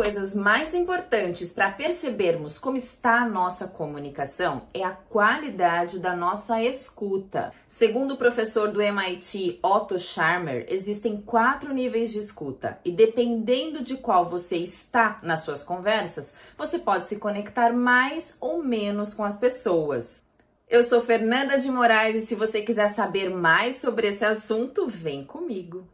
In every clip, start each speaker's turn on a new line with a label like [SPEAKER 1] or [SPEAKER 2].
[SPEAKER 1] coisas mais importantes para percebermos como está a nossa comunicação é a qualidade da nossa escuta. Segundo o professor do MIT Otto Scharmer, existem quatro níveis de escuta e dependendo de qual você está nas suas conversas, você pode se conectar mais ou menos com as pessoas. Eu sou Fernanda de Moraes e se você quiser saber mais sobre esse assunto, vem comigo.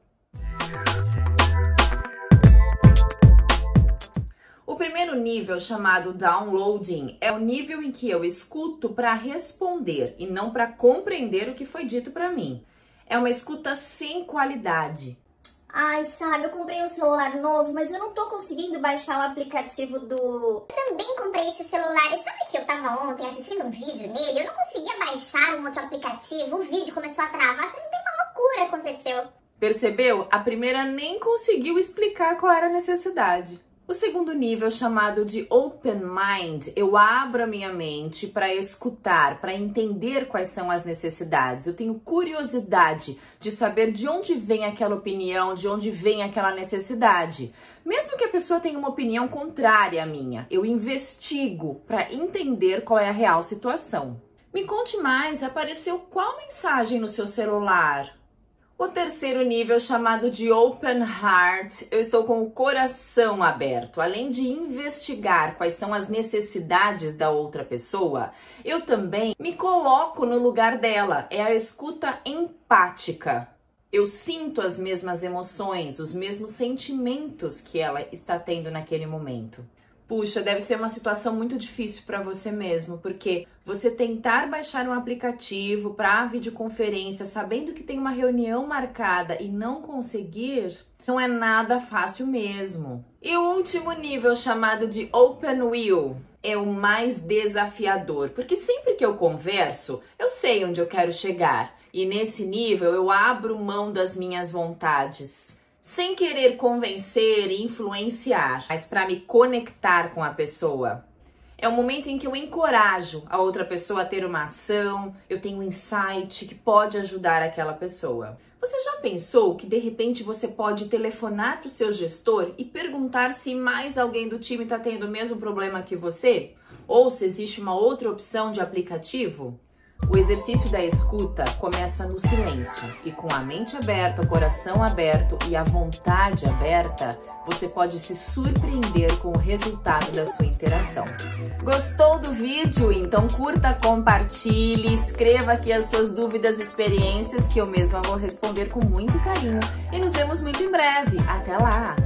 [SPEAKER 1] O primeiro nível, chamado downloading, é o nível em que eu escuto para responder e não para compreender o que foi dito para mim. É uma escuta sem qualidade.
[SPEAKER 2] Ai, sabe, eu comprei um celular novo, mas eu não tô conseguindo baixar o aplicativo do.
[SPEAKER 3] Eu também comprei esse celular. E sabe que eu tava ontem assistindo um vídeo nele? Eu não conseguia baixar um outro aplicativo, o vídeo começou a travar. Você não tem uma loucura aconteceu.
[SPEAKER 1] Percebeu? A primeira nem conseguiu explicar qual era a necessidade. O segundo nível, chamado de open mind, eu abro a minha mente para escutar, para entender quais são as necessidades. Eu tenho curiosidade de saber de onde vem aquela opinião, de onde vem aquela necessidade. Mesmo que a pessoa tenha uma opinião contrária à minha, eu investigo para entender qual é a real situação. Me conte mais, apareceu qual mensagem no seu celular? O terceiro nível, chamado de Open Heart, eu estou com o coração aberto. Além de investigar quais são as necessidades da outra pessoa, eu também me coloco no lugar dela. É a escuta empática. Eu sinto as mesmas emoções, os mesmos sentimentos que ela está tendo naquele momento. Puxa, deve ser uma situação muito difícil para você mesmo, porque você tentar baixar um aplicativo para videoconferência, sabendo que tem uma reunião marcada e não conseguir, não é nada fácil mesmo. E o último nível, chamado de Open Wheel, é o mais desafiador, porque sempre que eu converso, eu sei onde eu quero chegar. E nesse nível eu abro mão das minhas vontades sem querer convencer e influenciar, mas para me conectar com a pessoa. É o momento em que eu encorajo a outra pessoa a ter uma ação, eu tenho um insight que pode ajudar aquela pessoa. Você já pensou que de repente você pode telefonar para o seu gestor e perguntar se mais alguém do time está tendo o mesmo problema que você? Ou se existe uma outra opção de aplicativo? O exercício da escuta começa no silêncio e com a mente aberta, o coração aberto e a vontade aberta, você pode se surpreender com o resultado da sua interação. Gostou do vídeo? Então curta, compartilhe, escreva aqui as suas dúvidas e experiências que eu mesma vou responder com muito carinho e nos vemos muito em breve. Até lá!